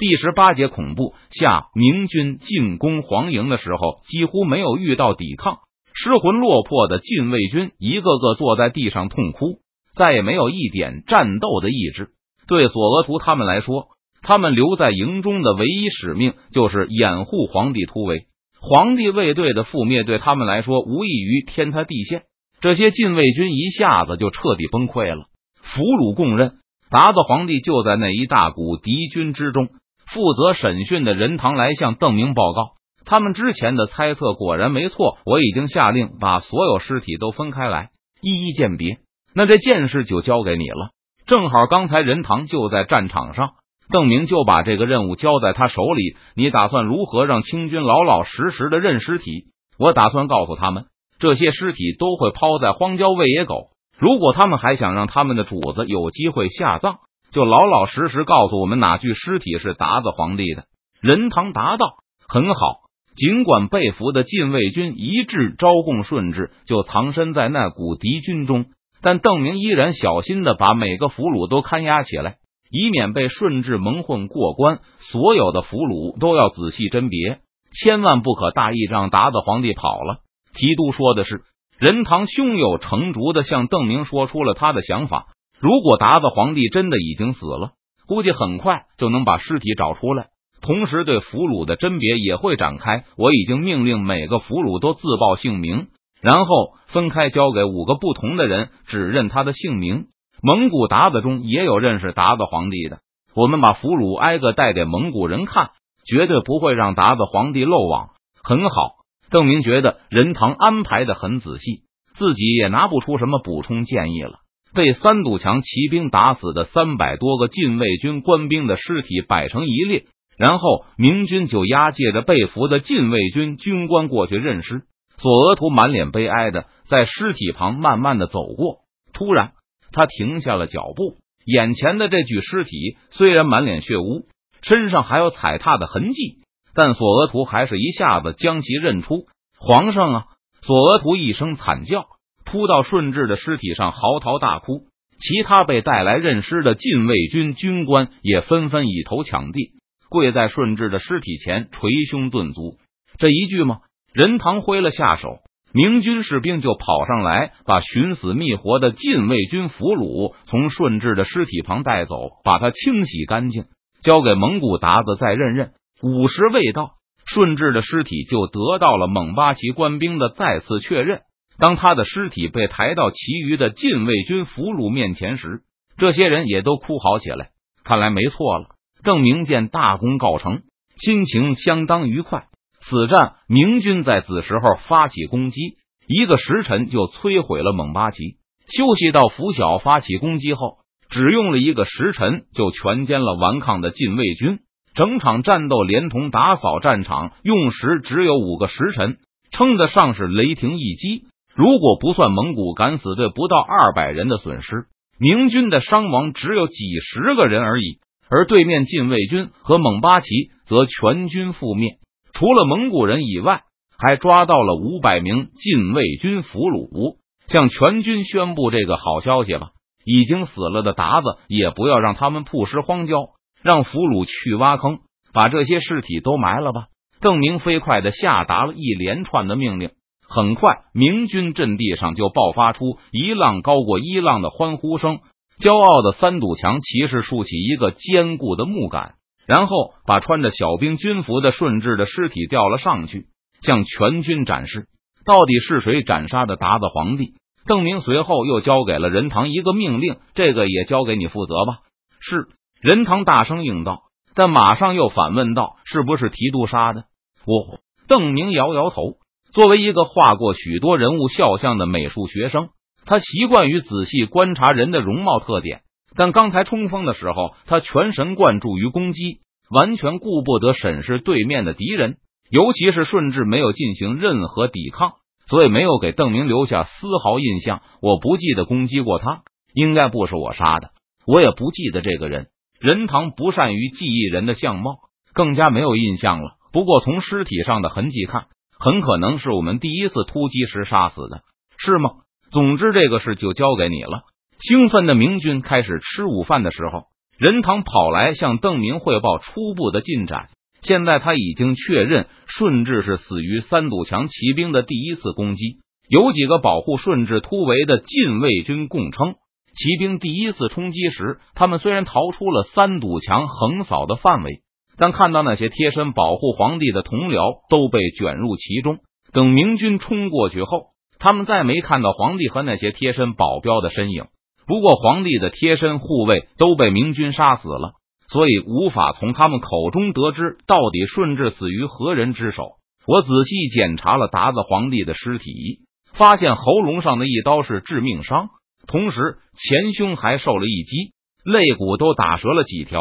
第十八节恐怖下，明军进攻黄营的时候，几乎没有遇到抵抗，失魂落魄的禁卫军一个个坐在地上痛哭，再也没有一点战斗的意志。对索额图他们来说，他们留在营中的唯一使命就是掩护皇帝突围。皇帝卫队的覆灭对他们来说无异于天塌地陷。这些禁卫军一下子就彻底崩溃了。俘虏供认，达子皇帝就在那一大股敌军之中。负责审讯的任堂来向邓明报告，他们之前的猜测果然没错。我已经下令把所有尸体都分开来，一一鉴别。那这件事就交给你了。正好刚才任堂就在战场上，邓明就把这个任务交在他手里。你打算如何让清军老老实实的认尸体？我打算告诉他们，这些尸体都会抛在荒郊喂野狗。如果他们还想让他们的主子有机会下葬。就老老实实告诉我们哪具尸体是达子皇帝的。任堂答道：“很好。”尽管被俘的禁卫军一致招供顺治就藏身在那股敌军中，但邓明依然小心的把每个俘虏都看押起来，以免被顺治蒙混过关。所有的俘虏都要仔细甄别，千万不可大意让达子皇帝跑了。提督说的是，任堂胸有成竹的向邓明说出了他的想法。如果达子皇帝真的已经死了，估计很快就能把尸体找出来，同时对俘虏的甄别也会展开。我已经命令每个俘虏都自报姓名，然后分开交给五个不同的人，指认他的姓名。蒙古鞑子中也有认识达子皇帝的，我们把俘虏挨个带给蒙古人看，绝对不会让达子皇帝漏网。很好，邓明觉得任堂安排的很仔细，自己也拿不出什么补充建议了。被三堵墙骑兵打死的三百多个禁卫军官兵的尸体摆成一列，然后明军就押解着被俘的禁卫军军官过去认尸。索额图满脸悲哀的在尸体旁慢慢的走过，突然他停下了脚步。眼前的这具尸体虽然满脸血污，身上还有踩踏的痕迹，但索额图还是一下子将其认出。皇上啊！索额图一声惨叫。扑到顺治的尸体上嚎啕大哭，其他被带来认尸的禁卫军军官也纷纷以头抢地，跪在顺治的尸体前捶胸顿足。这一句吗？任堂挥了下手，明军士兵就跑上来，把寻死觅活的禁卫军俘虏从顺治的尸体旁带走，把他清洗干净，交给蒙古鞑子再认认。午时未到，顺治的尸体就得到了蒙八旗官兵的再次确认。当他的尸体被抬到其余的禁卫军俘虏面前时，这些人也都哭嚎起来。看来没错了，邓明见大功告成，心情相当愉快。此战明军在子时候发起攻击，一个时辰就摧毁了蒙巴旗。休息到拂晓发起攻击后，只用了一个时辰就全歼了顽抗的禁卫军。整场战斗连同打扫战场用时只有五个时辰，称得上是雷霆一击。如果不算蒙古敢死队不到二百人的损失，明军的伤亡只有几十个人而已。而对面禁卫军和蒙八旗则全军覆灭，除了蒙古人以外，还抓到了五百名禁卫军俘虏。向全军宣布这个好消息吧！已经死了的鞑子也不要让他们曝尸荒郊，让俘虏去挖坑，把这些尸体都埋了吧！邓明飞快的下达了一连串的命令。很快，明军阵地上就爆发出一浪高过一浪的欢呼声。骄傲的三堵墙骑士竖起一个坚固的木杆，然后把穿着小兵军服的顺治的尸体吊了上去，向全军展示到底是谁斩杀的达子皇帝。邓明随后又交给了任堂一个命令：“这个也交给你负责吧。”是任堂大声应道，但马上又反问道：“是不是提督杀的？”我邓明摇摇头。作为一个画过许多人物肖像的美术学生，他习惯于仔细观察人的容貌特点。但刚才冲锋的时候，他全神贯注于攻击，完全顾不得审视对面的敌人。尤其是顺治没有进行任何抵抗，所以没有给邓明留下丝毫印象。我不记得攻击过他，应该不是我杀的。我也不记得这个人。任堂不善于记忆人的相貌，更加没有印象了。不过从尸体上的痕迹看。很可能是我们第一次突击时杀死的，是吗？总之，这个事就交给你了。兴奋的明军开始吃午饭的时候，任堂跑来向邓明汇报初步的进展。现在他已经确认顺治是死于三堵墙骑兵的第一次攻击。有几个保护顺治突围的禁卫军供称，骑兵第一次冲击时，他们虽然逃出了三堵墙横扫的范围，但看到那些贴身保护皇帝的同僚都被卷入其中。等明军冲过去后，他们再没看到皇帝和那些贴身保镖的身影。不过，皇帝的贴身护卫都被明军杀死了，所以无法从他们口中得知到底顺治死于何人之手。我仔细检查了达子皇帝的尸体。发现喉咙上的一刀是致命伤，同时前胸还受了一击，肋骨都打折了几条，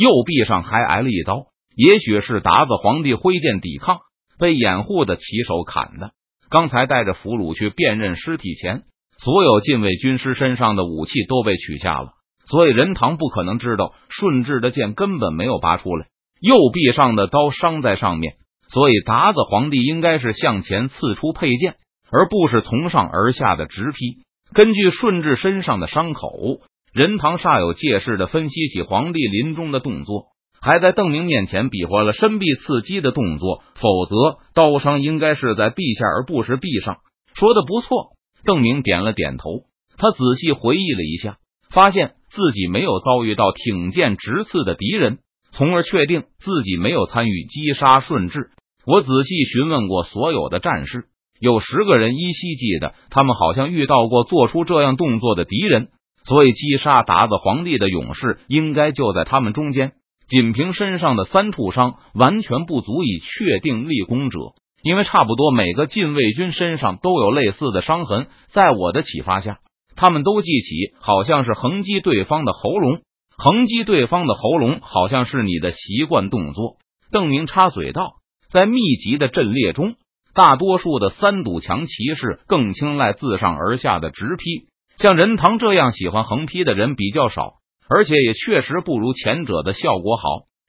右臂上还挨了一刀。也许是达子皇帝挥剑抵抗，被掩护的骑手砍的。刚才带着俘虏去辨认尸体前，所有禁卫军师身上的武器都被取下了，所以任堂不可能知道顺治的剑根本没有拔出来，右臂上的刀伤在上面，所以达子皇帝应该是向前刺出佩剑。而不是从上而下的直劈。根据顺治身上的伤口，任堂煞有介事的分析起皇帝临终的动作，还在邓明面前比划了伸臂刺击的动作。否则，刀伤应该是在臂下，而不是臂上。说的不错，邓明点了点头。他仔细回忆了一下，发现自己没有遭遇到挺剑直刺的敌人，从而确定自己没有参与击杀顺治。我仔细询问过所有的战士。有十个人依稀记得，他们好像遇到过做出这样动作的敌人，所以击杀达子皇帝的勇士应该就在他们中间。仅凭身上的三处伤，完全不足以确定立功者，因为差不多每个禁卫军身上都有类似的伤痕。在我的启发下，他们都记起，好像是横击对方的喉咙，横击对方的喉咙，好像是你的习惯动作。邓明插嘴道：“在密集的阵列中。”大多数的三堵墙骑士更青睐自上而下的直劈，像任堂这样喜欢横劈的人比较少，而且也确实不如前者的效果好。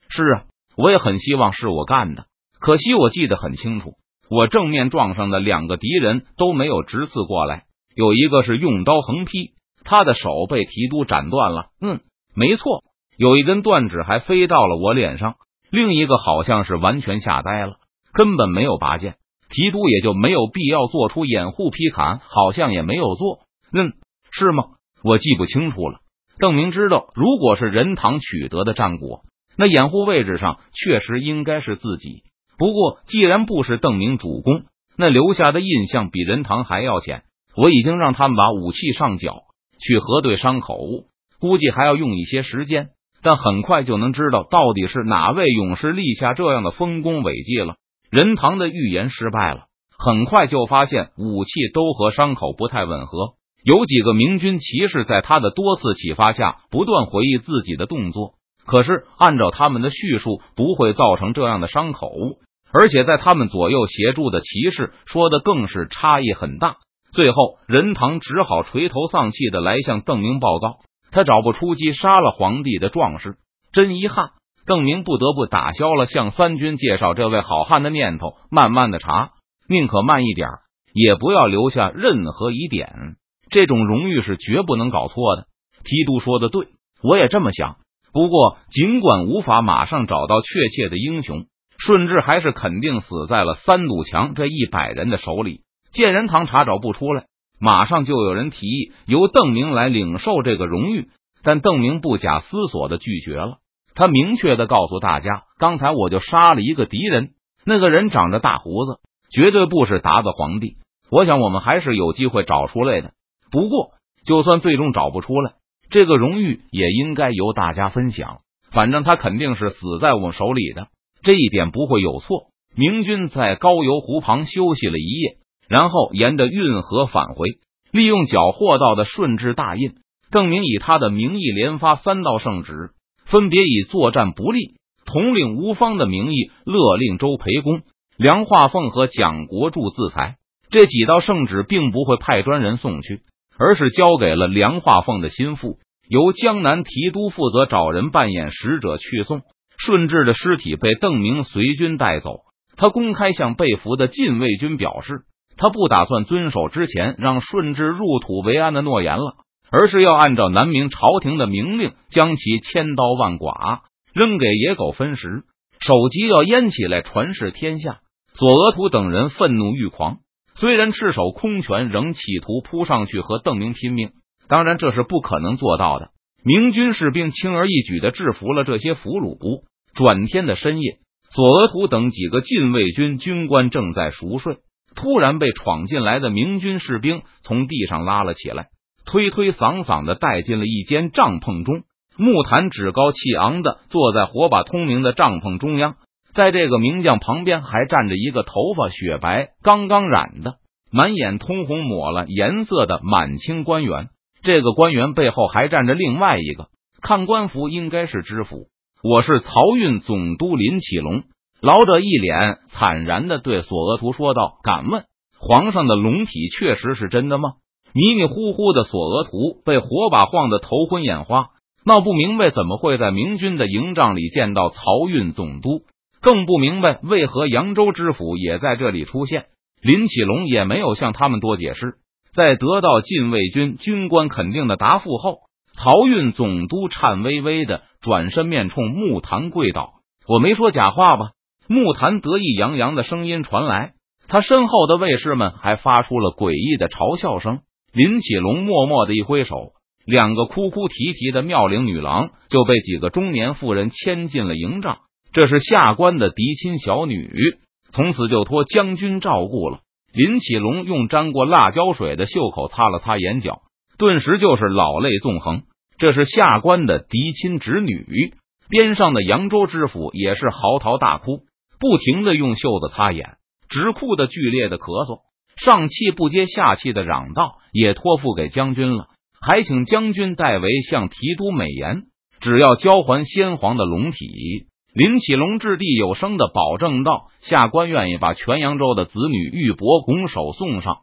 是啊，我也很希望是我干的，可惜我记得很清楚，我正面撞上的两个敌人都没有直刺过来，有一个是用刀横劈，他的手被提督斩断了。嗯，没错，有一根断指还飞到了我脸上，另一个好像是完全吓呆了，根本没有拔剑。提督也就没有必要做出掩护劈砍，好像也没有做，嗯，是吗？我记不清楚了。邓明知道，如果是任堂取得的战果，那掩护位置上确实应该是自己。不过，既然不是邓明主攻，那留下的印象比任堂还要浅。我已经让他们把武器上缴，去核对伤口，估计还要用一些时间，但很快就能知道到底是哪位勇士立下这样的丰功伟绩了。任堂的预言失败了，很快就发现武器都和伤口不太吻合。有几个明军骑士在他的多次启发下，不断回忆自己的动作。可是按照他们的叙述，不会造成这样的伤口。而且在他们左右协助的骑士说的更是差异很大。最后，任堂只好垂头丧气的来向邓明报告，他找不出击杀了皇帝的壮士，真遗憾。邓明不得不打消了向三军介绍这位好汉的念头，慢慢的查，宁可慢一点，也不要留下任何疑点。这种荣誉是绝不能搞错的。提督说的对，我也这么想。不过，尽管无法马上找到确切的英雄，顺治还是肯定死在了三堵墙这一百人的手里。建仁堂查找不出来，马上就有人提议由邓明来领受这个荣誉，但邓明不假思索的拒绝了。他明确的告诉大家：“刚才我就杀了一个敌人，那个人长着大胡子，绝对不是达子皇帝。我想我们还是有机会找出来的。不过，就算最终找不出来，这个荣誉也应该由大家分享。反正他肯定是死在我手里的，这一点不会有错。”明军在高邮湖旁休息了一夜，然后沿着运河返回，利用缴获到的顺治大印，邓明以他的名义连发三道圣旨。分别以作战不利、统领无方的名义，勒令周培公、梁化凤和蒋国柱自裁。这几道圣旨并不会派专人送去，而是交给了梁化凤的心腹，由江南提督负责找人扮演使者去送。顺治的尸体被邓明随军带走，他公开向被俘的禁卫军表示，他不打算遵守之前让顺治入土为安的诺言了。而是要按照南明朝廷的明令，将其千刀万剐，扔给野狗分食，首级要淹起来，传世天下。索额图等人愤怒欲狂，虽然赤手空拳，仍企图扑上去和邓明拼命。当然，这是不可能做到的。明军士兵轻而易举的制服了这些俘虏。转天的深夜，索额图等几个禁卫军军官正在熟睡，突然被闯进来的明军士兵从地上拉了起来，推推搡搡的带进了一间帐篷中。木坛趾高气昂的坐在火把通明的帐篷中央。在这个名将旁边，还站着一个头发雪白、刚刚染的、满眼通红、抹了颜色的满清官员。这个官员背后还站着另外一个，看官服应该是知府。我是漕运总督林启龙。老者一脸惨然的对索额图说道：“敢问皇上的龙体确实是真的吗？”迷迷糊糊的索额图被火把晃得头昏眼花，闹不明白怎么会在明军的营帐里见到漕运总督。更不明白为何扬州知府也在这里出现。林启龙也没有向他们多解释。在得到禁卫军军官肯定的答复后，漕运总督颤巍巍的转身面冲木坛跪倒：“我没说假话吧？”木坛得意洋洋的声音传来，他身后的卫士们还发出了诡异的嘲笑声。林启龙默默的一挥手，两个哭哭啼啼的妙龄女郎就被几个中年妇人牵进了营帐。这是下官的嫡亲小女，从此就托将军照顾了。林启龙用沾过辣椒水的袖口擦了擦眼角，顿时就是老泪纵横。这是下官的嫡亲侄女。边上的扬州知府也是嚎啕大哭，不停的用袖子擦眼，直哭的剧烈的咳嗽，上气不接下气的嚷道：“也托付给将军了，还请将军代为向提督美言，只要交还先皇的龙体。”林启龙掷地有声的保证道：“下官愿意把全扬州的子女玉帛拱手送上。”